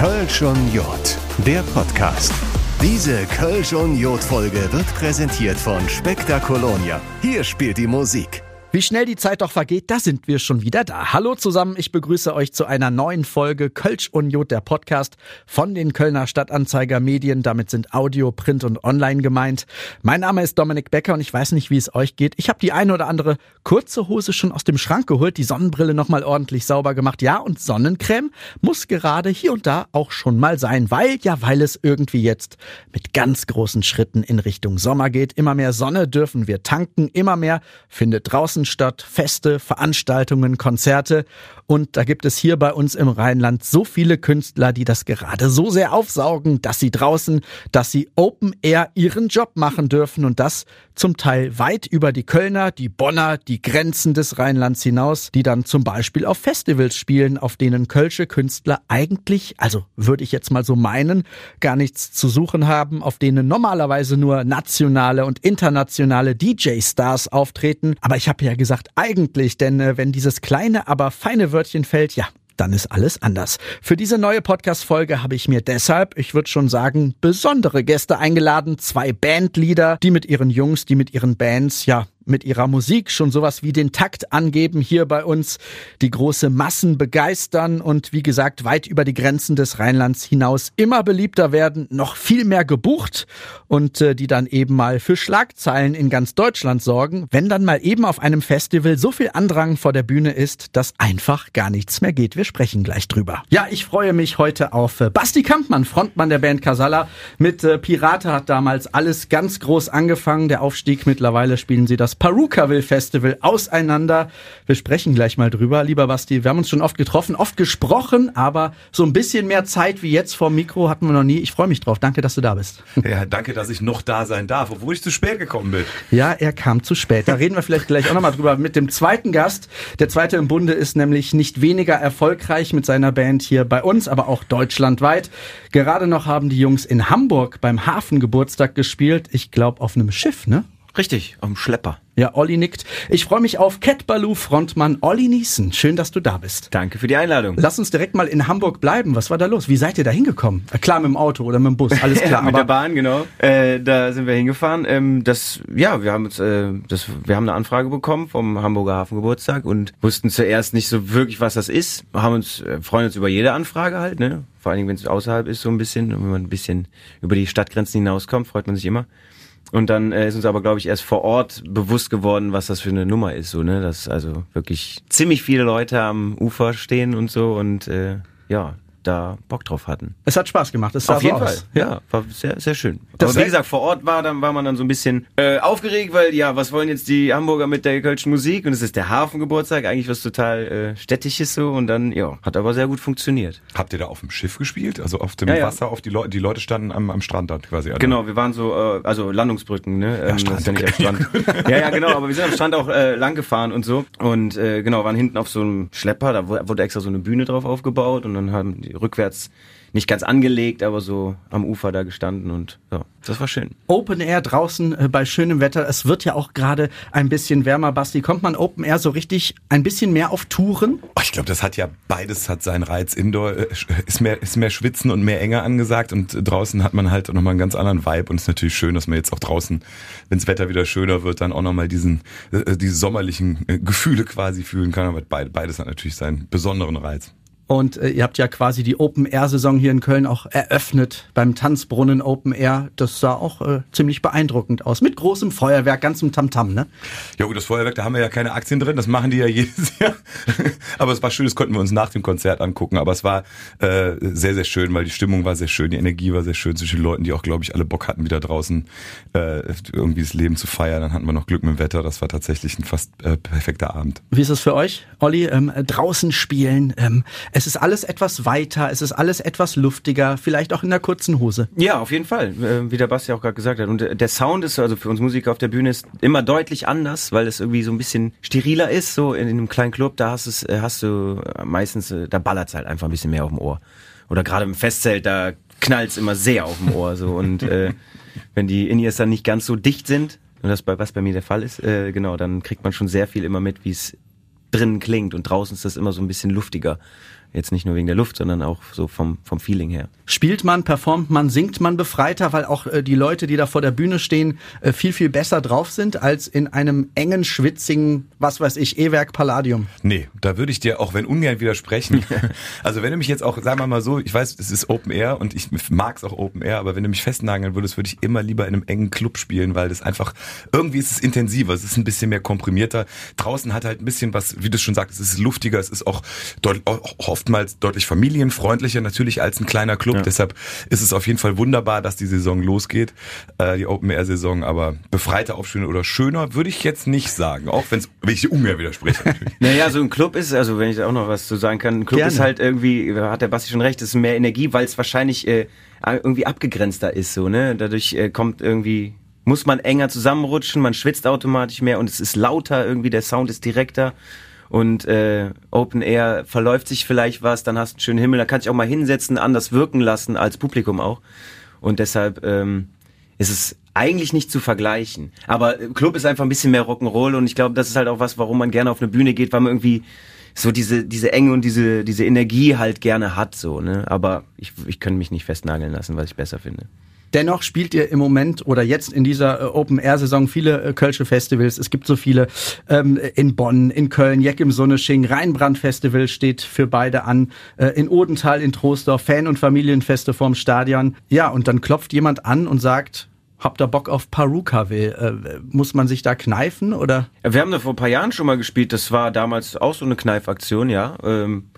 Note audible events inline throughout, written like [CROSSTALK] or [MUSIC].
Kölsch und Jod, der Podcast. Diese Kölsch und Jod-Folge wird präsentiert von Spektakolonia. Hier spielt die Musik. Wie schnell die Zeit doch vergeht, da sind wir schon wieder da. Hallo zusammen, ich begrüße euch zu einer neuen Folge Kölsch Union, der Podcast von den Kölner Stadtanzeiger Medien. Damit sind Audio, Print und Online gemeint. Mein Name ist Dominik Becker und ich weiß nicht, wie es euch geht. Ich habe die eine oder andere kurze Hose schon aus dem Schrank geholt, die Sonnenbrille nochmal ordentlich sauber gemacht. Ja, und Sonnencreme muss gerade hier und da auch schon mal sein, weil, ja, weil es irgendwie jetzt mit ganz großen Schritten in Richtung Sommer geht. Immer mehr Sonne dürfen wir tanken, immer mehr findet draußen statt, Feste, Veranstaltungen, Konzerte. Und da gibt es hier bei uns im Rheinland so viele Künstler, die das gerade so sehr aufsaugen, dass sie draußen, dass sie Open Air ihren Job machen dürfen und das zum Teil weit über die Kölner, die Bonner, die Grenzen des Rheinlands hinaus, die dann zum Beispiel auf Festivals spielen, auf denen kölsche Künstler eigentlich, also würde ich jetzt mal so meinen, gar nichts zu suchen haben, auf denen normalerweise nur nationale und internationale DJ-Stars auftreten. Aber ich habe ja gesagt, eigentlich, denn äh, wenn dieses kleine, aber feine Wörtchen fällt, ja, dann ist alles anders. Für diese neue Podcast-Folge habe ich mir deshalb, ich würde schon sagen, besondere Gäste eingeladen. Zwei Bandleader, die mit ihren Jungs, die mit ihren Bands, ja, mit ihrer Musik schon sowas wie den Takt angeben hier bei uns, die große Massen begeistern und wie gesagt weit über die Grenzen des Rheinlands hinaus immer beliebter werden, noch viel mehr gebucht und äh, die dann eben mal für Schlagzeilen in ganz Deutschland sorgen, wenn dann mal eben auf einem Festival so viel Andrang vor der Bühne ist, dass einfach gar nichts mehr geht. Wir sprechen gleich drüber. Ja, ich freue mich heute auf äh, Basti Kampmann, Frontmann der Band Casala. Mit äh, Pirate hat damals alles ganz groß angefangen, der Aufstieg. Mittlerweile spielen sie das Perukaville Festival auseinander. Wir sprechen gleich mal drüber. Lieber Basti, wir haben uns schon oft getroffen, oft gesprochen, aber so ein bisschen mehr Zeit wie jetzt vor Mikro hatten wir noch nie. Ich freue mich drauf. Danke, dass du da bist. Ja, danke, dass ich noch da sein darf, obwohl ich zu spät gekommen bin. Ja, er kam zu spät. Da reden wir vielleicht gleich auch nochmal drüber mit dem zweiten Gast. Der zweite im Bunde ist nämlich nicht weniger erfolgreich mit seiner Band hier bei uns, aber auch deutschlandweit. Gerade noch haben die Jungs in Hamburg beim Hafengeburtstag gespielt. Ich glaube auf einem Schiff, ne? Richtig, auf dem Schlepper. Ja, Olli nickt. Ich freue mich auf Cat Baloo Frontmann Olli Niesen. Schön, dass du da bist. Danke für die Einladung. Lass uns direkt mal in Hamburg bleiben. Was war da los? Wie seid ihr da hingekommen? Äh, klar, mit dem Auto oder mit dem Bus, alles [LAUGHS] klar. mit der Bahn, genau. Äh, da sind wir hingefahren. Ähm, das, ja, wir haben uns, äh, das, wir haben eine Anfrage bekommen vom Hamburger Hafengeburtstag und wussten zuerst nicht so wirklich, was das ist. Haben uns, äh, freuen uns über jede Anfrage halt, ne? Vor allen Dingen, wenn es außerhalb ist, so ein bisschen. Und wenn man ein bisschen über die Stadtgrenzen hinauskommt, freut man sich immer. Und dann äh, ist uns aber, glaube ich, erst vor Ort bewusst geworden, was das für eine Nummer ist. So, ne? Dass also wirklich ziemlich viele Leute am Ufer stehen und so und äh, ja, da Bock drauf hatten. Es hat Spaß gemacht. Es sah Auf jeden so Fall. aus. Ja, war sehr, sehr schön. Das Aber wie gesagt, vor Ort war, dann war man dann so ein bisschen äh, aufgeregt, weil ja, was wollen jetzt die Hamburger mit der kölschen Musik? Und es ist der Hafengeburtstag, eigentlich was total äh, städtisches so. Und dann, ja, hat aber sehr gut funktioniert. Habt ihr da auf dem Schiff gespielt? Also auf dem Ja, ja. Wasser, auf die Leute, die Leute standen am, am Strand dann quasi. alle? Genau, wir waren so, äh, also Landungsbrücken, ne? Ähm, Strand, das ist ja nicht am Strand. [LAUGHS] ja, ja, genau, aber wir sind am Strand auch äh, lang gefahren und so. Und äh, genau, waren hinten auf so einem Schlepper, da wu- wurde extra so eine Bühne drauf aufgebaut und dann haben die rückwärts nicht ganz angelegt, aber so am Ufer da gestanden und ja, das war schön. Open Air draußen äh, bei schönem Wetter. Es wird ja auch gerade ein bisschen wärmer. Basti, kommt man Open Air so richtig ein bisschen mehr auf Touren? Oh, ich glaube, das hat ja beides hat seinen Reiz. Indoor äh, ist mehr, ist mehr Schwitzen und mehr Enge angesagt und draußen hat man halt nochmal einen ganz anderen Vibe und es ist natürlich schön, dass man jetzt auch draußen, wenn das Wetter wieder schöner wird, dann auch nochmal diesen, äh, diese sommerlichen äh, Gefühle quasi fühlen kann. Aber beid- beides hat natürlich seinen besonderen Reiz. Und äh, ihr habt ja quasi die Open Air Saison hier in Köln auch eröffnet beim Tanzbrunnen Open Air. Das sah auch äh, ziemlich beeindruckend aus. Mit großem Feuerwerk, ganzem Tamtam, ne? Ja gut, das Feuerwerk, da haben wir ja keine Aktien drin, das machen die ja [LAUGHS] jedes Jahr. aber es war schön, das konnten wir uns nach dem Konzert angucken. Aber es war äh, sehr, sehr schön, weil die Stimmung war sehr schön, die Energie war sehr schön zwischen den Leuten, die auch, glaube ich, alle Bock hatten, wieder draußen äh, irgendwie das Leben zu feiern. Dann hatten wir noch Glück mit dem Wetter, das war tatsächlich ein fast äh, perfekter Abend. Wie ist es für euch, Olli? Ähm, draußen spielen. Ähm, es ist alles etwas weiter, es ist alles etwas luftiger, vielleicht auch in der kurzen Hose. Ja, auf jeden Fall, äh, wie der Basti auch gerade gesagt hat. Und äh, der Sound ist, also für uns Musiker auf der Bühne, ist immer deutlich anders, weil es irgendwie so ein bisschen steriler ist. So in, einem kleinen Club, da hast, es, äh, hast du meistens, da ballert's halt einfach ein bisschen mehr auf dem Ohr. Oder gerade im Festzelt, da knallt's immer sehr auf dem Ohr. So. Und äh, [LAUGHS] wenn die In-Ears dann nicht ganz so dicht sind, und das bei was bei mir der Fall ist, äh, genau, dann kriegt man schon sehr viel immer mit, wie es drinnen klingt und draußen ist das immer so ein bisschen luftiger. Jetzt nicht nur wegen der Luft, sondern auch so vom, vom Feeling her. Spielt man, performt man, singt man befreiter, weil auch äh, die Leute, die da vor der Bühne stehen, äh, viel, viel besser drauf sind als in einem engen, schwitzigen, was weiß ich, E-Werk Palladium? Nee, da würde ich dir auch wenn ungern widersprechen. [LAUGHS] also wenn du mich jetzt auch, sagen wir mal so, ich weiß, es ist Open Air und ich mag es auch Open Air, aber wenn du mich festnageln würdest, würde ich immer lieber in einem engen Club spielen, weil das einfach, irgendwie ist es intensiver, es ist ein bisschen mehr komprimierter. Draußen hat halt ein bisschen was, wie du schon sagst, es ist luftiger, es ist auch, deut oftmals deutlich familienfreundlicher natürlich als ein kleiner Club. Ja. Deshalb ist es auf jeden Fall wunderbar, dass die Saison losgeht, äh, die Open Air Saison. Aber befreiter aufspielen oder schöner würde ich jetzt nicht sagen, auch wenn es, wenn ich ungern widerspreche. [LAUGHS] naja, so ein Club ist, also wenn ich da auch noch was zu sagen kann, ein Club Gerne. ist halt irgendwie, hat der Basti schon recht, es ist mehr Energie, weil es wahrscheinlich äh, irgendwie abgegrenzter ist, so ne. Dadurch äh, kommt irgendwie muss man enger zusammenrutschen, man schwitzt automatisch mehr und es ist lauter, irgendwie der Sound ist direkter und äh, Open Air verläuft sich vielleicht was, dann hast du einen schönen Himmel, da kannst du auch mal hinsetzen, anders wirken lassen als Publikum auch. Und deshalb ähm, ist es eigentlich nicht zu vergleichen. Aber Club ist einfach ein bisschen mehr Rock'n'Roll und ich glaube, das ist halt auch was, warum man gerne auf eine Bühne geht, weil man irgendwie so diese diese Enge und diese diese Energie halt gerne hat so ne aber ich ich könnte mich nicht festnageln lassen was ich besser finde Dennoch spielt ihr im Moment oder jetzt in dieser äh, Open-Air-Saison viele äh, Kölsche Festivals. Es gibt so viele ähm, in Bonn, in Köln, Jeck im Sonnesching, Rheinbrand-Festival steht für beide an, äh, in Odenthal, in Troisdorf, Fan- und Familienfeste vorm Stadion. Ja, und dann klopft jemand an und sagt, habt ihr Bock auf Paruka will? Äh, muss man sich da kneifen oder? Wir haben da vor ein paar Jahren schon mal gespielt. Das war damals auch so eine Kneifaktion, ja. Ähm,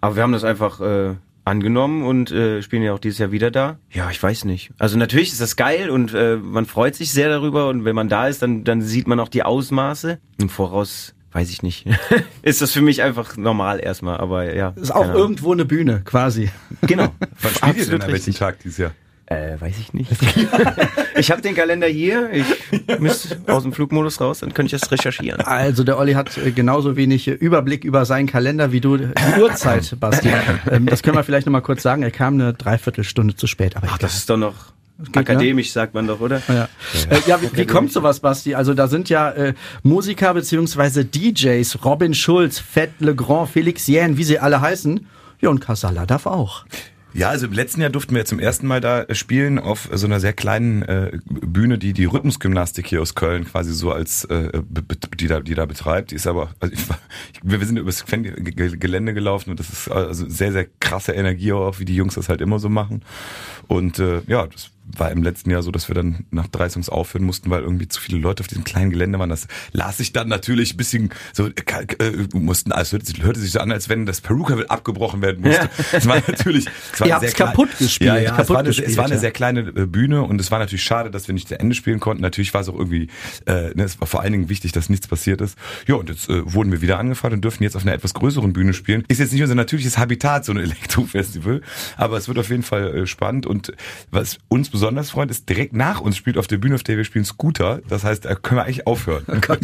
aber wir haben das einfach äh, angenommen und äh, spielen ja auch dieses Jahr wieder da. Ja, ich weiß nicht. Also natürlich ist das geil und äh, man freut sich sehr darüber und wenn man da ist, dann, dann sieht man auch die Ausmaße. Im Voraus weiß ich nicht. [LAUGHS] ist das für mich einfach normal erstmal, aber ja. Ist auch irgendwo eine Bühne, quasi. Genau. Was [LAUGHS] spielt ihr denn an welchem Tag dieses Jahr? Äh, weiß ich nicht. [LAUGHS] ich habe den Kalender hier. Ich müsste aus dem Flugmodus raus, dann könnte ich das recherchieren. Also der Olli hat äh, genauso wenig Überblick über seinen Kalender wie du die [LAUGHS] Uhrzeit, Basti. Ähm, das können wir vielleicht nochmal kurz sagen. Er kam eine Dreiviertelstunde zu spät. Aber Ach, das ist doch noch Geht, ne? Akademisch ne? sagt man doch, oder? Ja, äh, ja wie, wie kommt sowas, Basti? Also da sind ja äh, Musiker beziehungsweise DJs, Robin Schulz, Fett Legrand, Felix Jähn, wie sie alle heißen. Ja, und Casala darf auch. Ja, also im letzten Jahr durften wir zum ersten Mal da spielen auf so einer sehr kleinen äh, Bühne, die die Rhythmusgymnastik hier aus Köln quasi so als äh, die da die da betreibt. Die ist aber also ich, wir sind übers Gelände gelaufen und das ist also sehr sehr krasse Energie auch, wie die Jungs das halt immer so machen. Und äh, ja, das war im letzten Jahr so, dass wir dann nach drei Songs aufhören mussten, weil irgendwie zu viele Leute auf diesem kleinen Gelände waren. Das las sich dann natürlich ein bisschen so, äh, mussten, also hörte sich, hörte sich so an, als wenn das Perukaville abgebrochen werden musste. Ja. Es war natürlich, es war Ihr sehr kaputt gespielt. Ja, ja, kaputt es war, eine, gespielt, es war eine ja. sehr kleine äh, Bühne und es war natürlich schade, dass wir nicht zu Ende spielen konnten. Natürlich war es auch irgendwie, äh, ne, es war vor allen Dingen wichtig, dass nichts passiert ist. Ja, und jetzt äh, wurden wir wieder angefragt und dürfen jetzt auf einer etwas größeren Bühne spielen. Ist jetzt nicht unser natürliches Habitat, so ein Elektrofestival, aber es wird auf jeden Fall äh, spannend und was uns besonders freut, ist direkt nach uns spielt auf der Bühne, auf der wir spielen, Scooter. Das heißt, da können wir eigentlich aufhören. Oh Gott.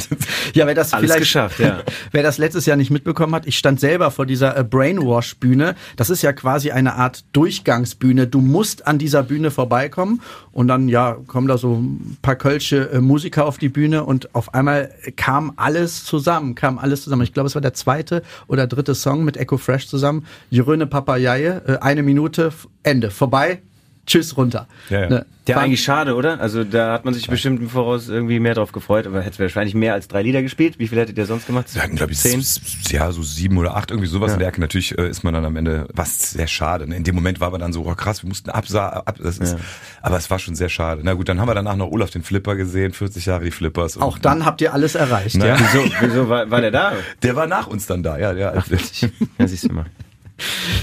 Ja, wer das Alles vielleicht geschafft, ja. [LAUGHS] wer das letztes Jahr nicht mitbekommen hat, ich stand selber vor dieser äh, Brainwash-Bühne. Das ist ja quasi eine Art Durchgangsbühne. Du musst an dieser Bühne vorbeikommen und dann, ja, kommen da so ein paar kölsche äh, Musiker auf die Bühne und auf einmal kam alles zusammen, kam alles zusammen. Ich glaube, es war der zweite oder dritte Song mit Echo Fresh zusammen. Jeröne Papayaye, äh, eine Minute, Ende, vorbei, tschüss runter. Ja, ja. Ne? Ja, eigentlich schade, oder? Also da hat man sich bestimmt im Voraus irgendwie mehr drauf gefreut, aber hätte wahrscheinlich mehr als drei Lieder gespielt. Wie viel hättet ihr sonst gemacht? Wir hatten, glaube ich, zehn? Ja, so sieben oder acht, irgendwie sowas. Ja. In der Ecke. Natürlich äh, ist man dann am Ende, was sehr schade. Ne? In dem Moment war man dann so, oh, krass, wir mussten absa ab, das ist, ja. aber es war schon sehr schade. Na gut, dann haben wir danach noch Olaf den Flipper gesehen, 40 Jahre die Flippers. Auch dann habt ihr alles erreicht, ja? Wieso, wieso war, war der da? Der war nach uns dann da, ja. ja. Ach, ja, siehst du mal.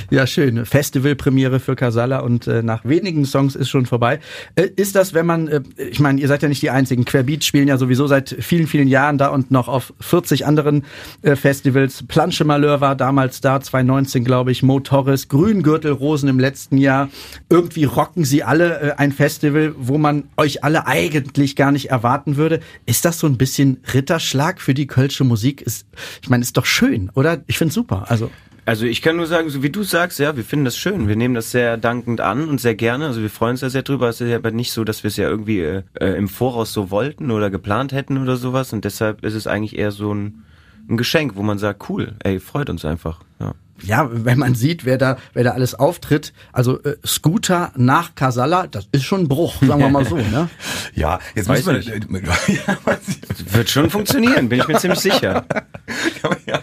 Ja, schön. Festivalpremiere für Casala und äh, nach wenigen Songs ist schon vorbei. Äh, ist das, wenn man, äh, ich meine, ihr seid ja nicht die einzigen. Querbeat spielen ja sowieso seit vielen, vielen Jahren da und noch auf 40 anderen äh, Festivals. Planche Malheur war damals da, 2019 glaube ich, Mo Torres, Grüngürtel Rosen im letzten Jahr. Irgendwie rocken sie alle äh, ein Festival, wo man euch alle eigentlich gar nicht erwarten würde. Ist das so ein bisschen Ritterschlag für die kölsche Musik? Ist, ich meine, ist doch schön, oder? Ich finde super. Also also ich kann nur sagen, so wie du sagst, ja, wir finden das schön. Wir nehmen das sehr dankend an und sehr gerne. Also wir freuen uns da sehr drüber. Es ist aber nicht so, dass wir es ja irgendwie äh, äh, im Voraus so wollten oder geplant hätten oder sowas. Und deshalb ist es eigentlich eher so ein, ein Geschenk, wo man sagt, cool, ey, freut uns einfach. Ja. ja, wenn man sieht, wer da, wer da alles auftritt, also äh, Scooter nach Casalla, das ist schon ein Bruch, sagen wir mal so, ne? [LAUGHS] Ja, jetzt Weiß man. [LAUGHS] Ja, weiß ich. Wird schon funktionieren, bin ich mir ziemlich sicher. [LAUGHS] Ja, ja,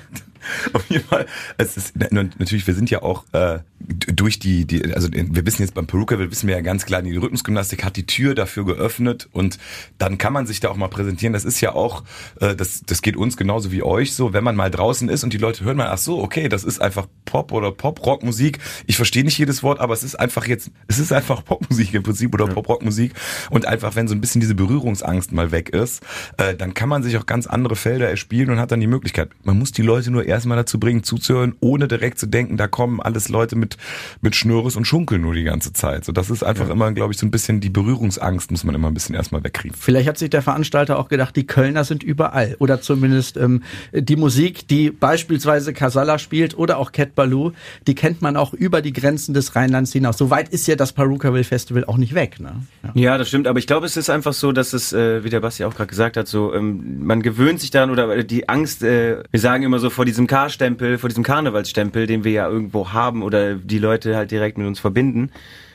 [LAUGHS] auf jeden Fall. Es ist natürlich, wir sind ja auch äh, durch die, die, also wir wissen jetzt beim Peruka, wir wissen ja ganz klar, die Rhythmusgymnastik hat die Tür dafür geöffnet und dann kann man sich da auch mal präsentieren. Das ist ja auch, äh, das, das geht uns genauso wie euch so, wenn man mal draußen ist und die Leute hören mal, ach so, okay, das ist einfach Pop oder Pop-Rock-Musik. Ich verstehe nicht jedes Wort, aber es ist einfach jetzt, es ist einfach [LAUGHS] Popmusik im Prinzip oder Pop-Rock-Musik und einfach, wenn so ein bisschen diese Berührungsangst mal weg ist, äh, dann kann man sich auch ganz andere Felder erspielen und hat dann die Möglichkeit. Man muss die Leute nur erstmal dazu bringen, zuzuhören, ohne direkt zu denken, da kommen alles Leute mit, mit Schnürres und Schunkeln nur die ganze Zeit. So, das ist einfach immer, glaube ich, so ein bisschen die Berührungsangst muss man immer ein bisschen erstmal wegkriegen. Vielleicht hat sich der Veranstalter auch gedacht, die Kölner sind überall. Oder zumindest ähm, die Musik, die beispielsweise Casalla spielt oder auch Cat Baloo, die kennt man auch über die Grenzen des Rheinlands hinaus. So weit ist ja das Perukaville Festival auch nicht weg. Ne? Ja. Ja, das stimmt, aber ich glaube, es ist einfach so, dass es, äh, wie der Basti auch gerade gesagt hat, so ähm, man gewöhnt sich daran oder die Angst, äh, wir sagen immer so vor diesem K-Stempel, vor diesem Karnevalsstempel, den wir ja irgendwo haben oder die Leute halt direkt mit uns verbinden,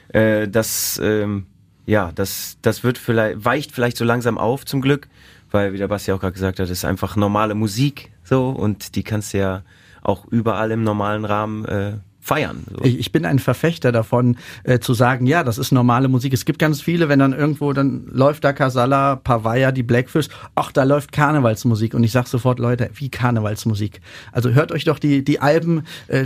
äh, das ähm, ja, das das wird vielleicht weicht vielleicht so langsam auf zum Glück, weil wie der Basti auch gerade gesagt hat, ist einfach normale Musik so und die kannst du ja auch überall im normalen Rahmen äh, feiern. So. Ich, ich bin ein Verfechter davon, äh, zu sagen, ja, das ist normale Musik. Es gibt ganz viele, wenn dann irgendwo, dann läuft da Casalla, Pavaya, die Blackfish, ach, da läuft Karnevalsmusik. Und ich sag sofort, Leute, wie Karnevalsmusik? Also hört euch doch die, die Alben äh,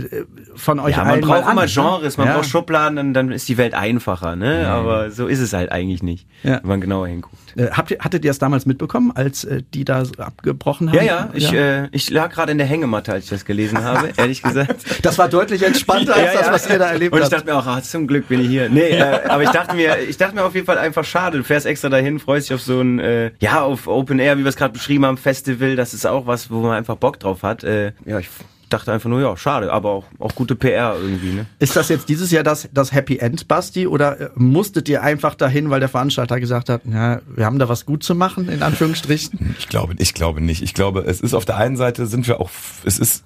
von euch ja, man allen mal braucht immer an? Genres, man Ja. braucht Schubladen, dann, dann ist die Welt einfacher, ne? Aber so ist es halt eigentlich nicht, Ja. wenn man genauer hinguckt. Äh, habt ihr, hattet ihr es damals mitbekommen, als äh, die da abgebrochen haben? Ja, ja, ich, Äh, ich lag gerade in der Hängematte, als ich das gelesen [LAUGHS] habe, ehrlich gesagt. das war deutlich entspannter als das, was ihr da erlebt Und ich habt. dachte mir auch, ah, zum Glück bin ich hier. Nee, äh, aber ich dachte mir, ich dachte mir auf jeden Fall einfach schade. Du fährst extra dahin, freust dich auf so ein, äh, ja, auf Open Air, wie wir es gerade beschrieben haben, Festival. Das ist auch was, wo man einfach Bock drauf hat. Äh, ja, ich dachte einfach nur, ja, schade, aber auch, auch gute PR irgendwie, ne? Ist das jetzt dieses Jahr das, das Happy End, Basti? Oder äh, musstet ihr einfach dahin, weil der Veranstalter gesagt hat, ja, wir haben da was gut zu machen, in Anführungsstrichen? [LAUGHS] Ich glaube, ich glaube nicht. Ich glaube, es ist auf der einen Seite sind wir auch, es ist,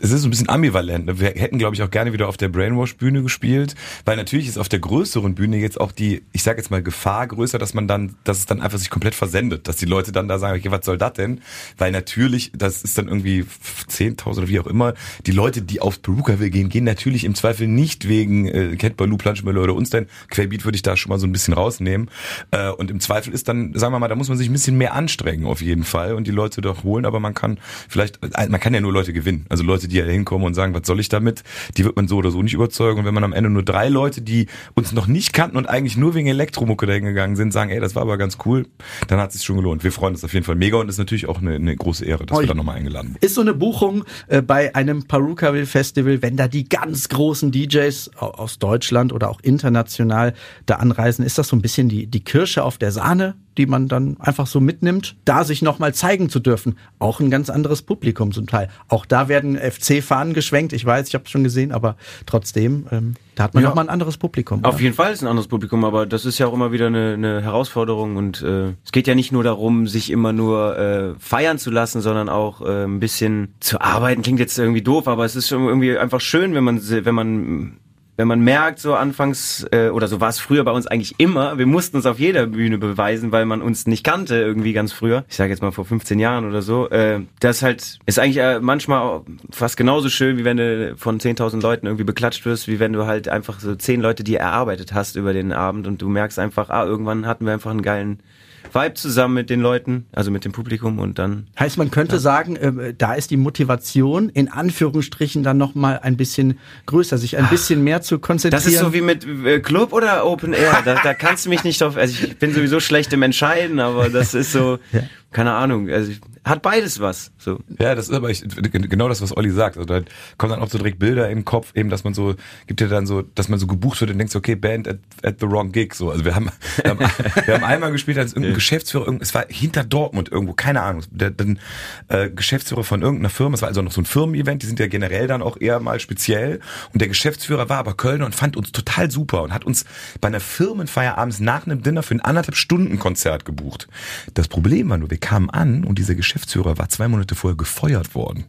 es ist ein bisschen ambivalent. ne? Wir hätten, glaube ich, auch gerne wieder auf der Brainwash-Bühne gespielt, weil natürlich ist auf der größeren Bühne jetzt auch die, ich sage jetzt mal Gefahr größer, dass man dann, dass es dann einfach sich komplett versendet, dass die Leute dann da sagen, okay, was soll das denn? Weil natürlich, das ist dann irgendwie 10.000 oder wie auch immer. Die Leute, die aufs Perukaville gehen, gehen natürlich im Zweifel nicht wegen äh, Cat Baloo, Planschmüller oder uns denn. Querbeat würde ich da schon mal so ein bisschen rausnehmen. Äh, und im Zweifel ist dann, sagen wir mal, da muss man sich ein bisschen mehr anstrengen auf jeden Fall und die Leute doch holen, aber man kann vielleicht, äh, man kann ja nur Leute gewinnen. Also Leute, die ja hinkommen und sagen, was soll ich damit? Die wird man so oder so nicht überzeugen. Und wenn man am Ende nur drei Leute, die uns noch nicht kannten und eigentlich nur wegen Elektromucke dahin gegangen sind, sagen, ey, das war aber ganz cool, dann hat es sich schon gelohnt. Wir freuen uns auf jeden Fall mega und ist natürlich auch eine, eine große Ehre, dass Oh, wir da nochmal eingeladen wurden. Ist so eine Buchung äh, bei einem Perukaville Festival, wenn da die ganz großen DJs au- aus Deutschland oder auch international da anreisen, ist das so ein bisschen die, die Kirsche auf der Sahne, die man dann einfach so mitnimmt, da sich nochmal zeigen zu dürfen. Auch ein ganz anderes Publikum zum Teil. Auch da werden FC-Fahnen geschwenkt, ich weiß, ich habe es schon gesehen, aber trotzdem, ähm, da hat man Ja. nochmal ein anderes Publikum. Auf oder? jeden Fall ist ein anderes Publikum, aber das ist ja auch immer wieder eine, eine Herausforderung und äh, es geht ja nicht nur darum, sich immer nur äh, feiern zu lassen, sondern auch äh, ein bisschen zu arbeiten. Klingt jetzt irgendwie doof, aber es ist schon irgendwie einfach schön, wenn man wenn man wenn man merkt, so anfangs, äh, oder so war es früher bei uns eigentlich immer, wir mussten uns auf jeder Bühne beweisen, weil man uns nicht kannte irgendwie ganz früher. Ich sage jetzt mal vor 15 Jahren oder so. Äh, das halt ist eigentlich äh, manchmal fast genauso schön, wie wenn du von 10.000 Leuten irgendwie beklatscht wirst, wie wenn du halt einfach so 10 Leute dir erarbeitet hast über den Abend und du merkst einfach, ah, irgendwann hatten wir einfach einen geilen Vibe zusammen mit den Leuten, also mit dem Publikum und dann Heißt, man könnte sagen, äh, da ist die Motivation in Anführungsstrichen dann nochmal ein bisschen größer, sich ein bisschen mehr zu konzentrieren. Das ist so wie mit äh, Club oder Open Air. Da, da kannst du mich nicht drauf. Also ich bin sowieso schlecht im Entscheiden, aber das ist so, [LAUGHS] keine Ahnung. Also hat beides was. So. Ja, das ist aber ich, genau das, was Olli sagt. Also da kommen dann auch so direkt Bilder im Kopf, eben, dass man so, gibt ja dann so, dass man so gebucht wird und denkt, so, okay, Band at, at the wrong gig. So, also wir haben, wir haben, [LAUGHS] wir haben einmal gespielt, als irgendein Geschäftsführer, irgend- es war hinter Dortmund irgendwo, keine Ahnung, der, der äh, Geschäftsführer von irgendeiner Firma, es war also noch so ein Firmen-Event, die sind ja generell dann auch eher mal speziell. Und der Geschäftsführer war aber Kölner und fand uns total super und hat uns bei einer Firmenfeier abends nach einem Dinner für ein anderthalb Stunden Konzert gebucht. Das Problem war nur, wir kamen an und dieser Geschäftsführer war zwei Monate vorher gefeuert worden.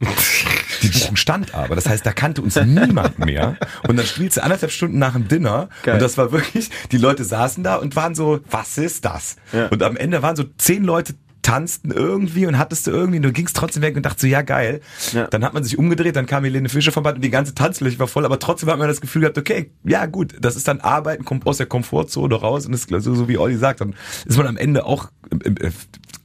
Die Buchung stand aber. Das heißt, da kannte uns niemand mehr. Und dann spielst du anderthalb Stunden nach dem Dinner. Geil. Und das war wirklich, die Leute saßen da und waren so, was ist das? Ja. Und am Ende waren so zehn Leute tanzten irgendwie und hattest du irgendwie, und du gingst trotzdem weg und dachtest so, ja geil. Ja. Dann hat man sich umgedreht, dann kam Helene Fischer vom Band und die ganze Tanzfläche war voll, aber trotzdem hat man das Gefühl gehabt, okay, ja gut, das ist dann Arbeiten, kommt aus der Komfortzone raus und ist so, so wie Olli sagt, dann ist man am Ende auch, äh, äh,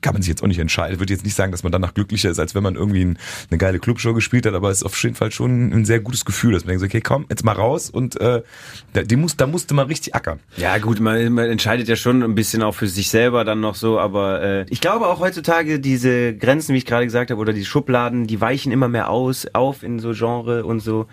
kann man sich jetzt auch nicht entscheiden. Ich würde jetzt nicht sagen, dass man danach glücklicher ist, als wenn man irgendwie ein, eine geile Clubshow gespielt hat, aber es ist auf jeden Fall schon ein sehr gutes Gefühl, dass man denkt, so, okay, komm, jetzt mal raus und äh, da, die muss, da musste man richtig ackern. Ja gut, man, man entscheidet ja schon ein bisschen auch für sich selber dann noch so, aber äh, ich glaube auch heutzutage diese Grenzen, wie ich gerade gesagt habe, oder die Schubladen, die weichen immer mehr aus, auf in so Genre und so.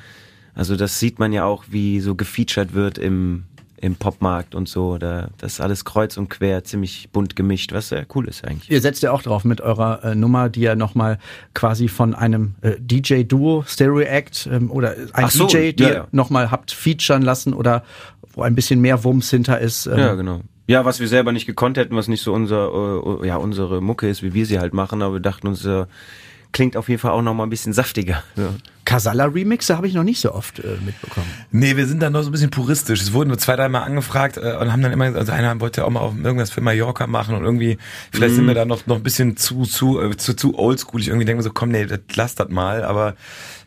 Also das sieht man ja auch, wie so gefeatured wird im im Popmarkt und so. Da, das ist alles kreuz und quer, ziemlich bunt gemischt, was sehr cool ist eigentlich. Ihr setzt ja auch drauf mit eurer äh, Nummer, die ja nochmal quasi von einem äh, DJ-Duo, Stereo Act ähm, oder ein so, DJ, die ja, ihr ja. nochmal habt featuren lassen oder wo ein bisschen mehr Wumms hinter ist. Ähm, Ja, genau. Ja, was wir selber nicht gekonnt hätten, was nicht so unser, äh, ja, unsere Mucke ist, wie wir sie halt machen, aber wir dachten uns, äh, klingt auf jeden Fall auch noch mal ein bisschen saftiger. [LAUGHS] Ja. Casalla-Remixe habe ich noch nicht so oft äh, mitbekommen. Nee, wir sind da noch so ein bisschen puristisch. Es wurden nur zwei, dreimal angefragt äh, und haben dann immer, also einer wollte ja auch mal auf irgendwas für Mallorca machen und irgendwie, vielleicht sind wir da noch, noch ein bisschen zu, zu, äh, zu, zu oldschool. Ich irgendwie denke mir so, komm, nee, das, lass das mal. Aber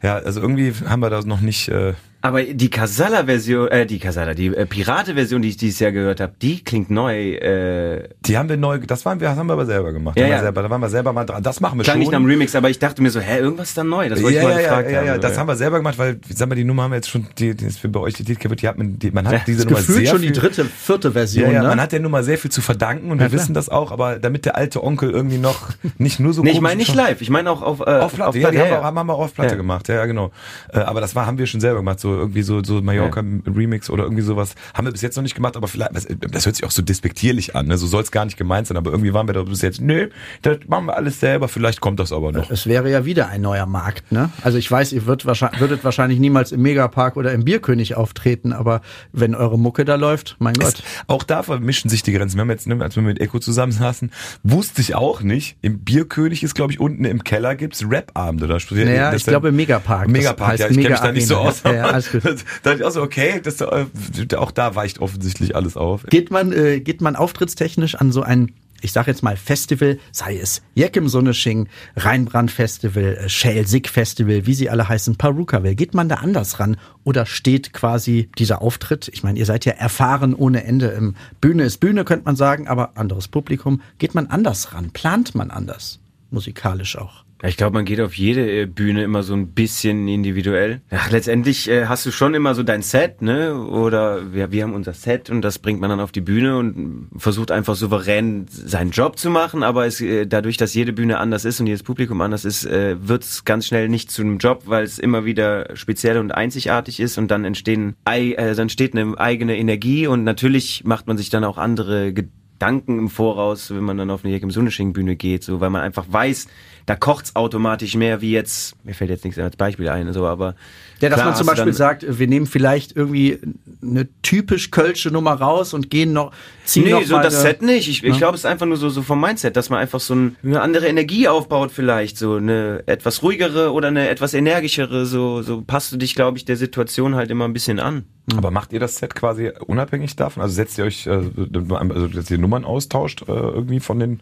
ja, also irgendwie haben wir da noch nicht, äh, Aber die Casalla-Version, äh, die Casalla, die äh, Pirate-Version, die ich dieses Jahr gehört habe, die klingt neu. Äh, die haben wir neu, das waren wir, das haben wir aber selber gemacht. Ja, ja. selber, da waren wir selber mal dran. Das machen wir klang schon. nicht nach einem Remix, aber ich dachte mir so, hä, irgendwas ist da neu. Das wollte ja, ich mal ja, ja, gefragt ja, haben. ja, das haben wir selber gemacht, weil, sag mal, die Nummer haben wir jetzt schon, die, die ist für bei euch die Titel die hat man, die, man hat Ja, diese Nummer gefühlt sehr schon viel, die dritte, vierte Version, Ja, ja, ne? man hat der Nummer sehr viel zu verdanken und wir klar. wissen das auch, aber damit der alte Onkel irgendwie noch nicht nur so Nee, ich meine nicht live, ich meine auch auf, äh, auf Platte, ja, die haben, wir, ja. auch- haben wir auch auf Platte Ja. gemacht, ja, ja, genau. Äh, aber das war, haben wir schon selber gemacht, so irgendwie so, so Mallorca Remix oder irgendwie sowas. Haben wir bis jetzt noch nicht gemacht, aber vielleicht, das, das hört sich auch so despektierlich an, ne? so soll es gar nicht gemeint sein, aber irgendwie waren wir da bis jetzt, nö, das machen wir alles selber, vielleicht kommt das aber noch. Es wäre ja wieder ein neuer Markt, ne? Also ich weiß, ihr würdet wahrscheinlich, würdet wahrscheinlich niemals im Megapark oder im Bierkönig auftreten, aber wenn eure Mucke da läuft, mein Gott. Auch da vermischen sich die Grenzen. Wir haben jetzt, ne, als wir mit Echo zusammensaßen, wusste ich auch nicht. Im Bierkönig ist, glaube ich, unten im Keller gibt's Rap-Abende. Naja, ich glaube im Megapark. Im Das Megapark, heißt ja, ich kenne mich da nicht so aus. Ja, gut. [LAUGHS] Da dachte ich auch so, okay, das, äh, auch da weicht offensichtlich alles auf. Geht man, äh, geht man auftrittstechnisch an so ein, ich sag jetzt mal Festival, sei es Jeck im Sonnesching, Rheinbrand Festival, äh, Shale Sick Festival, wie sie alle heißen, Perukaville, geht man da anders ran oder steht quasi dieser Auftritt, ich meine, ihr seid ja erfahren ohne Ende im Bühne ist Bühne, könnte man sagen, aber anderes Publikum, geht man anders ran, plant man anders, musikalisch auch. Ja, ich glaube, man geht auf jede äh, Bühne immer so ein bisschen individuell. Ja, letztendlich äh, hast du schon immer so dein Set, ne? Oder wir, wir haben unser Set und das bringt man dann auf die Bühne und versucht einfach souverän seinen Job zu machen. Aber es, äh, dadurch, dass jede Bühne anders ist und jedes Publikum anders ist, äh, wird es ganz schnell nicht zu einem Job, weil es immer wieder speziell und einzigartig ist und dann entstehen, äh, dann entsteht eine eigene Energie und natürlich macht man sich dann auch andere Gedanken im Voraus, wenn man dann auf eine Jack im Sunnesching Bühne geht, so, weil man einfach weiß, da kocht's automatisch mehr wie jetzt, mir fällt jetzt nichts als Beispiel ein, so, aber. Ja, dass klar man zum du Beispiel dann- sagt, wir nehmen vielleicht irgendwie eine typisch kölsche Nummer raus und gehen noch, ziehen Nee, noch so mal das eine- Set nicht. Ich, ich glaube, es ist einfach nur so, so vom Mindset, dass man einfach so ein, eine andere Energie aufbaut vielleicht, so eine etwas ruhigere oder eine etwas energischere, so, so passt du dich, glaube ich, der Situation halt immer ein bisschen an. Aber macht ihr das Set quasi unabhängig davon? Also setzt ihr euch, äh, also dass ihr Nummern austauscht äh, irgendwie von den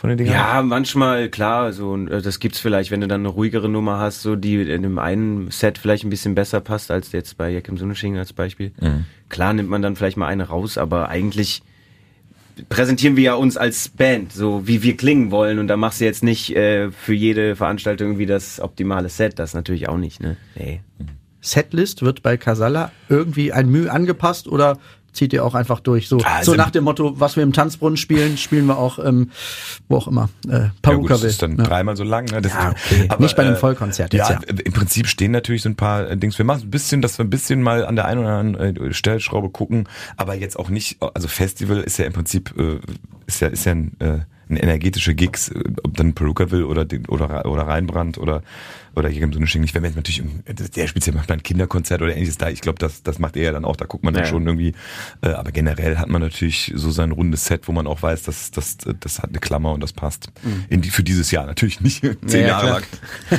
von den Dingern? Ja, manchmal, klar, so, äh, das gibt's vielleicht, wenn du dann eine ruhigere Nummer hast, so, die in dem einen Set vielleicht ein bisschen besser passt, als jetzt bei Jack im Sunnesching als Beispiel. Klar nimmt man dann vielleicht mal eine raus, aber eigentlich präsentieren wir ja uns als Band, so wie wir klingen wollen und da machst du jetzt nicht äh, für jede Veranstaltung irgendwie das optimale Set, das natürlich auch nicht, ne? Nee. Setlist wird bei Casalla irgendwie ein Mühe angepasst oder zieht ihr auch einfach durch? So, Also so nach dem Motto, was wir im Tanzbrunnen spielen, spielen wir auch ähm, wo auch immer. Äh, Ja, gut, Paruka das ist dann ja. dreimal so lang. Ne? Das Ja, okay. [LAUGHS] Nicht bei einem Vollkonzert jetzt, ja, ja. im Prinzip stehen natürlich so ein paar äh, Dings. Wir machen ein bisschen, dass wir ein bisschen mal an der einen oder anderen äh, Stellschraube gucken, aber jetzt auch nicht, also Festival ist ja im Prinzip, äh, ist ja, ist ja ein, äh, energetische Gigs, ob dann Peruka will oder oder oder Reinbrand oder oder hier so eine Schinken. Ich wenn jetzt natürlich der speziell macht ein Kinderkonzert oder ähnliches da. Ich glaube, das das macht er ja dann auch. Da guckt man dann Ja. schon irgendwie. Äh, aber generell hat man natürlich so sein rundes Set, wo man auch weiß, dass das das hat eine Klammer und das passt in die für dieses Jahr natürlich nicht [LAUGHS] zehn Ja, Jahre lang.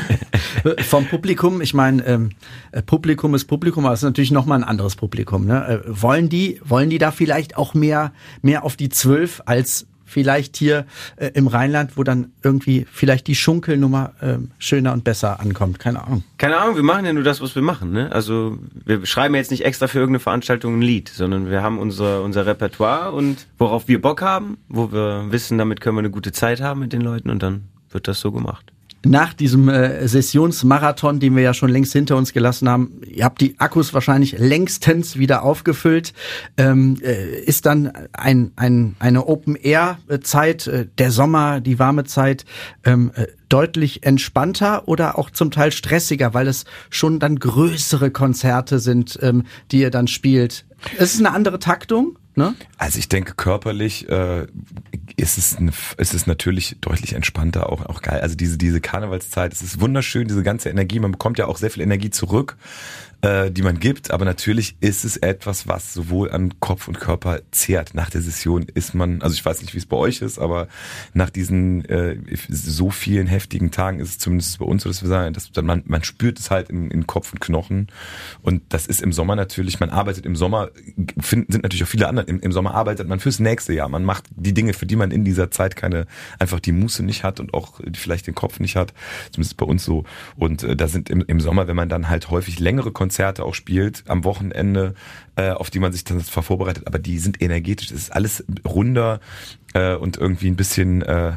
[LAUGHS] Vom Publikum, ich meine, ähm, äh, Publikum ist Publikum, aber es ist natürlich nochmal ein anderes Publikum. Ne? Äh, wollen die, wollen die da vielleicht auch mehr, mehr auf die zwölf als vielleicht hier äh, im Rheinland, wo dann irgendwie vielleicht die Schunkelnummer ähm, schöner und besser ankommt? Keine Ahnung. Keine Ahnung, wir machen ja nur das, was wir machen. Ne? Also wir schreiben jetzt nicht extra für irgendeine Veranstaltung ein Lied, sondern wir haben unser, unser Repertoire und worauf wir Bock haben, wo wir wissen, damit können wir eine gute Zeit haben mit den Leuten und dann wird das so gemacht. Nach diesem äh, Sessionsmarathon, den wir ja schon längst hinter uns gelassen haben, ihr habt die Akkus wahrscheinlich längstens wieder aufgefüllt, ähm, äh, ist dann ein, ein, eine Open-Air-Zeit, äh, der Sommer, die warme Zeit, ähm, äh, deutlich entspannter oder auch zum Teil stressiger, weil es schon dann größere Konzerte sind, ähm, die ihr dann spielt. Es ist eine andere Taktung, ne? Also ich denke körperlich äh, ist es eine, ist es natürlich deutlich entspannter, auch auch geil. Also diese diese Karnevalszeit, es ist wunderschön, diese ganze Energie. Man bekommt ja auch sehr viel Energie zurück, äh, die man gibt. Aber natürlich ist es etwas, was sowohl an Kopf und Körper zehrt. Nach der Session ist man, also ich weiß nicht, wie es bei euch ist, aber nach diesen äh, so vielen heftigen Tagen ist es zumindest bei uns so, dass wir sagen, dass man man spürt es halt in, in Kopf und Knochen. Und das ist im Sommer natürlich. Man arbeitet im Sommer, finden sind natürlich auch viele andere. Im, Im Sommer arbeitet man fürs nächste Jahr. Man macht die Dinge, für die man in dieser Zeit keine einfach die Muße nicht hat und auch vielleicht den Kopf nicht hat. Zumindest bei uns so. Und äh, da sind im, im Sommer, wenn man dann halt häufig längere Konzerte auch spielt, am Wochenende, äh, auf die man sich dann zwar vorbereitet, aber die sind energetisch. Es ist alles runder äh, und irgendwie ein bisschen äh,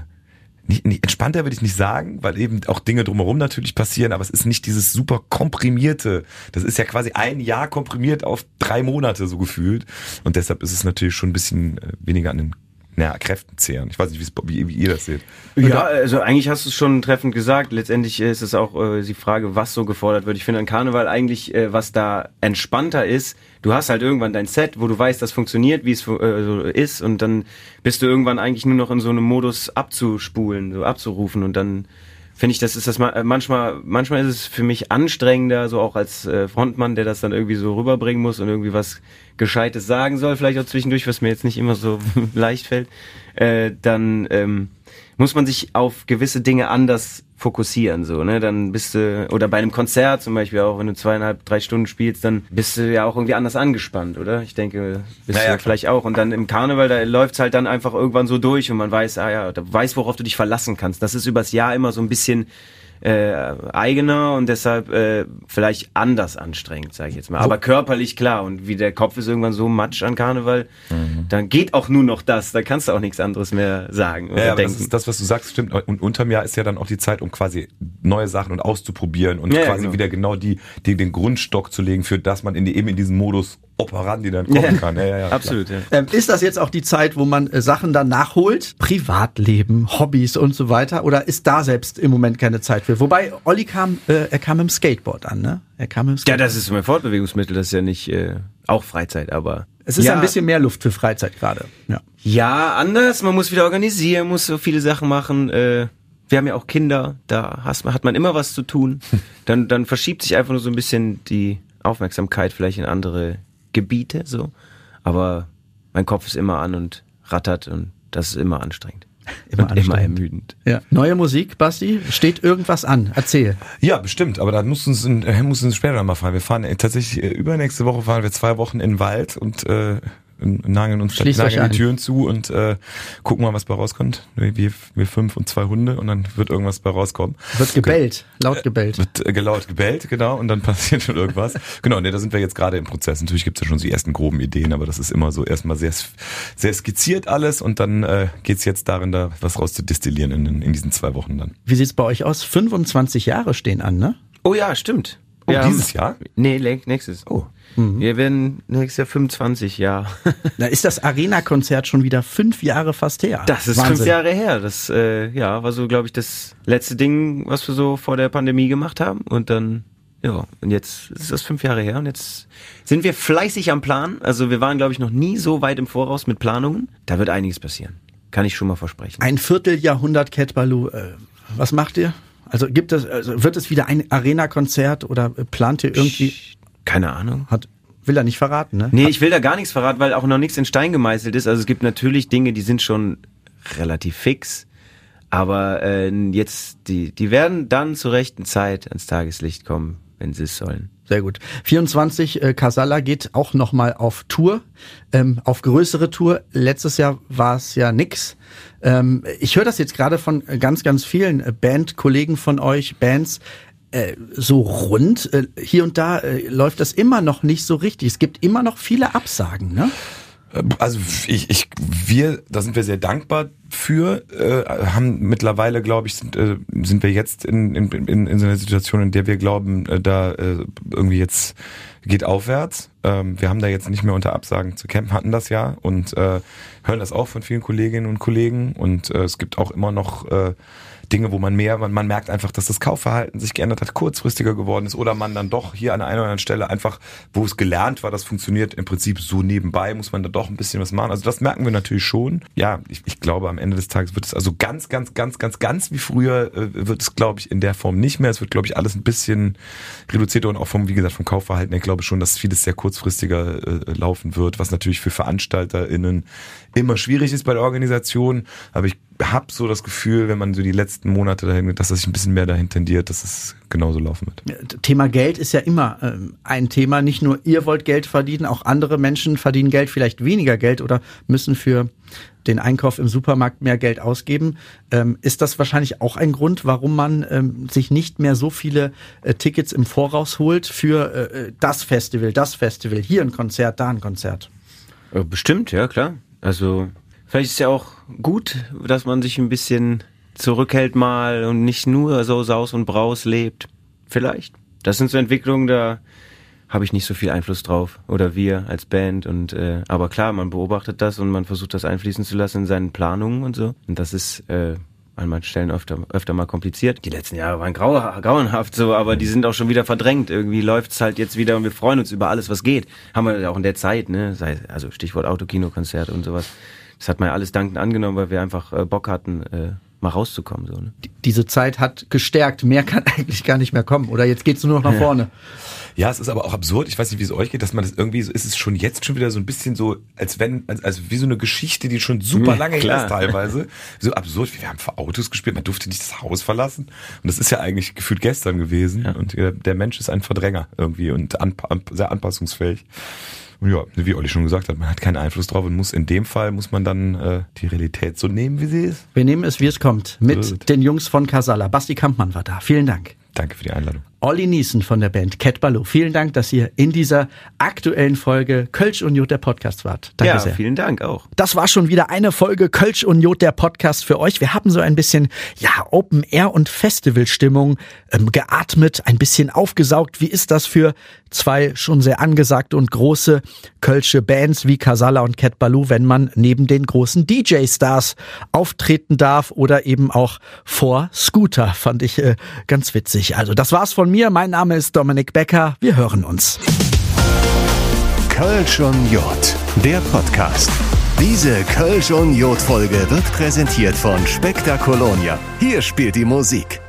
nicht, nicht entspannter würde ich nicht sagen, weil eben auch Dinge drumherum natürlich passieren, aber es ist nicht dieses super komprimierte. Das ist ja quasi ein Jahr komprimiert auf drei Monate so gefühlt. Und deshalb ist es natürlich schon ein bisschen äh, weniger an den naja, Kräften zehren. Ich weiß nicht, wie, wie ihr das seht. Ja, also eigentlich hast du es schon treffend gesagt. Letztendlich ist es auch äh, die Frage, was so gefordert wird. Ich finde an Karneval eigentlich, äh, was da entspannter ist, du hast halt irgendwann dein Set, wo du weißt, das funktioniert, wie es äh, so ist und dann bist du irgendwann eigentlich nur noch in so einem Modus abzuspulen, so abzurufen und dann finde ich, das ist das äh, manchmal, manchmal ist es für mich anstrengender, so auch als äh, Frontmann, der das dann irgendwie so rüberbringen muss und irgendwie was Gescheites sagen soll, vielleicht auch zwischendurch, was mir jetzt nicht immer so [LAUGHS] leicht fällt, äh, dann ähm, muss man sich auf gewisse Dinge anders fokussieren, so, ne, dann bist du, oder bei einem Konzert zum Beispiel auch, wenn du zweieinhalb, drei Stunden spielst, dann bist du ja auch irgendwie anders angespannt, oder? Ich denke, bist Ja, du ja, ja vielleicht auch. Und dann im Karneval, da läuft's halt dann einfach irgendwann so durch und man weiß, ah ja, da weiß, worauf du dich verlassen kannst. Das ist übers Jahr immer so ein bisschen äh, eigener und deshalb äh, vielleicht anders anstrengend, sage ich jetzt mal. Aber körperlich klar und wie der Kopf ist irgendwann so matsch an Karneval, Mhm. dann geht auch nur noch das. Da kannst du auch nichts anderes mehr sagen oder Ja, das denken. ist das, was du sagst, stimmt. Und unterm Jahr ist ja dann auch die Zeit, um quasi neue Sachen und auszuprobieren und Ja, quasi genau. wieder genau die, die, den Grundstock zu legen, für das man in die, eben in diesen Modus operandi dann kommen Ja, kann. Ja, ja, ja. Absolut, ja. Ähm, ist das jetzt auch die Zeit, wo man äh, Sachen dann nachholt? Privatleben, Hobbys und so weiter? Oder ist da selbst im Moment keine Zeit für? Wobei, Olli kam, äh, er kam im Skateboard an, ne? Er kam im Ja, Skateboard. das ist mein Fortbewegungsmittel, das ist ja nicht äh, auch Freizeit, aber es ist ja, ein bisschen mehr Luft für Freizeit gerade. Ja. Ja, anders, man muss wieder organisieren, muss so viele Sachen machen. Äh, wir haben ja auch Kinder, da hast, hat man immer was zu tun. [LAUGHS] Dann, dann verschiebt sich einfach nur so ein bisschen die Aufmerksamkeit vielleicht in andere Gebiete, so. Aber mein Kopf ist immer an und rattert und das ist immer anstrengend. [LAUGHS] Immer und anstrengend. immer ermüdend. ja. Neue Musik, Basti? Steht irgendwas an? Erzähl. Ja, bestimmt, aber da muss uns, äh, muss uns später mal fahren. Wir fahren äh, tatsächlich, äh, übernächste Woche fahren wir zwei Wochen in den Wald und äh, nageln uns Schließt nageln die. Türen zu und äh, gucken mal, was bei rauskommt. Wir, wir, fünf und zwei Hunde und dann wird irgendwas bei rauskommen. Wird gebellt, laut gebellt. Wird äh, gelaut gebellt, genau, und dann [LAUGHS] passiert schon irgendwas. genau, ne, da sind wir jetzt gerade im Prozess. Natürlich gibt's ja schon so die ersten groben Ideen, aber das ist immer so erstmal sehr, sehr skizziert alles und dann äh, geht's jetzt darin, da was rauszudestillieren in, in diesen zwei Wochen dann. Wie sieht's bei euch aus? 25 Jahre stehen an, ne? Oh ja, stimmt. Oh, Wir haben- dieses Jahr? Nee, nächstes. Oh. Wir werden nächstes Jahr 25, ja. [LAUGHS] Da ist das Arena-Konzert schon wieder fünf Jahre fast her. Das ist Wahnsinn. fünf Jahre her. Das äh, ja war so, glaube ich, das letzte Ding, was wir so vor der Pandemie gemacht haben. Und dann ja, und jetzt ist das fünf Jahre her und jetzt sind wir fleißig am Plan. Also wir waren, glaube ich, noch nie so weit im Voraus mit Planungen. Da wird einiges passieren. Kann ich schon mal versprechen. Ein Vierteljahrhundert Cat Baloo. Äh, was macht ihr? Also gibt es, also wird es wieder ein Arena-Konzert oder plant ihr irgendwie? Keine Ahnung. Hat, will er nicht verraten, ne? Nee, ich will da gar nichts verraten, weil auch noch nichts in Stein gemeißelt ist. Also es gibt natürlich Dinge, die sind schon relativ fix. Aber äh, jetzt, die, die werden dann zur rechten Zeit ans Tageslicht kommen, wenn sie es sollen. Sehr gut. 24, äh, Casalla geht auch nochmal auf Tour, ähm, auf größere Tour. Letztes Jahr war es ja nix. Ähm, ich höre das jetzt gerade von ganz, ganz vielen äh, Bandkollegen von euch, Bands, äh, so rund. Äh, hier und da äh, läuft das immer noch nicht so richtig. Es gibt immer noch viele Absagen, ne? Also ich, ich, wir, da sind wir sehr dankbar für, äh, haben mittlerweile, glaube ich, sind, äh, sind wir jetzt in, in, in, in so einer Situation, in der wir glauben, äh, da äh, irgendwie jetzt geht aufwärts. Ähm, wir haben da jetzt nicht mehr unter Absagen zu kämpfen, hatten das ja und äh, hören das auch von vielen Kolleginnen und Kollegen und äh, es gibt auch immer noch äh, Dinge, wo man mehr, man, man merkt einfach, dass das Kaufverhalten sich geändert hat, kurzfristiger geworden ist oder man dann doch hier an der einen oder anderen Stelle einfach, wo es gelernt war, das funktioniert im Prinzip so nebenbei, muss man da doch ein bisschen was machen. Also das merken wir natürlich schon. Ja, ich, ich glaube, am Ende des Tages wird es also ganz, ganz, ganz, ganz, ganz wie früher äh, wird es, glaube ich, in der Form nicht mehr. Es wird, glaube ich, alles ein bisschen reduzierter und auch vom, wie gesagt, vom Kaufverhalten. Ich glaube schon, dass vieles sehr kurzfristiger äh, laufen wird, was natürlich für VeranstalterInnen immer schwierig ist bei der Organisation. Aber ich habe so das Gefühl, wenn man so die letzten Monate dahin, dass das sich ein bisschen mehr dahin tendiert, dass es genauso laufen wird. Thema Geld ist ja immer ähm, ein Thema. Nicht nur ihr wollt Geld verdienen, auch andere Menschen verdienen Geld, vielleicht weniger Geld oder müssen für den Einkauf im Supermarkt mehr Geld ausgeben. Ähm, ist das wahrscheinlich auch ein Grund, warum man ähm, sich nicht mehr so viele äh, Tickets im Voraus holt für äh, das Festival, das Festival, hier ein Konzert, da ein Konzert? Äh, bestimmt, ja klar. Also Vielleicht ist ja auch gut, dass man sich ein bisschen zurückhält mal und nicht nur so saus und braus lebt. Vielleicht. Das sind so Entwicklungen, da habe ich nicht so viel Einfluss drauf. Oder wir als Band. Und äh, aber klar, man beobachtet das und man versucht das einfließen zu lassen in seinen Planungen und so. Und das ist äh, an manchen Stellen öfter, öfter mal kompliziert. Die letzten Jahre waren grau, grauenhaft so, aber die sind auch schon wieder verdrängt. Irgendwie läuft's halt jetzt wieder und wir freuen uns über alles, was geht. Haben wir auch in der Zeit, ne? Sei, also Stichwort Autokino-Konzerte und sowas das hat man ja alles dankend angenommen, weil wir einfach äh, Bock hatten, äh, mal rauszukommen. So, ne? Diese Zeit hat gestärkt. Mehr kann [LAUGHS] eigentlich gar nicht mehr kommen. Oder jetzt geht's nur noch nach [LAUGHS] vorne. Ja, es ist aber auch absurd. Ich weiß nicht, wie es euch geht, dass man das irgendwie so ist es schon jetzt schon wieder so ein bisschen so, als wenn, als, also wie so eine Geschichte, die schon super lange her ist teilweise. [LAUGHS] So absurd. Wir haben vor Autos gespielt, man durfte nicht das Haus verlassen. Und das ist ja eigentlich gefühlt gestern gewesen. Ja. Und der Mensch ist ein Verdränger irgendwie und anp sehr anpassungsfähig. Und ja, wie Olli schon gesagt hat, man hat keinen Einfluss drauf und muss in dem Fall muss man dann äh, die Realität so nehmen, wie sie ist. Wir nehmen es, wie es kommt, mit Gut. den Jungs von Casala. Basti Kampmann war da. Vielen Dank. Danke für die Einladung. Olli Niesen von der Band Cat Baloo. Vielen Dank, dass ihr in dieser aktuellen Folge Kölsch und Jod der Podcast wart. Danke ja, sehr. vielen Dank auch. Das war schon wieder eine Folge Kölsch und Jod der Podcast für euch. Wir haben so ein bisschen, ja, Open Air und Festivalstimmung ähm, geatmet, ein bisschen aufgesaugt. Wie ist das für zwei schon sehr angesagte und große Kölsche Bands wie Casala und Cat Baloo, wenn man neben den großen DJ-Stars auftreten darf oder eben auch vor Scooter? Fand ich äh, ganz witzig. Also das war's von mir. Mein Name ist Dominik Becker. Wir hören uns. Kölsch und Jod, der Podcast. Diese Kölsch und Jod Folge wird präsentiert von Spektakolonia. Hier spielt die Musik.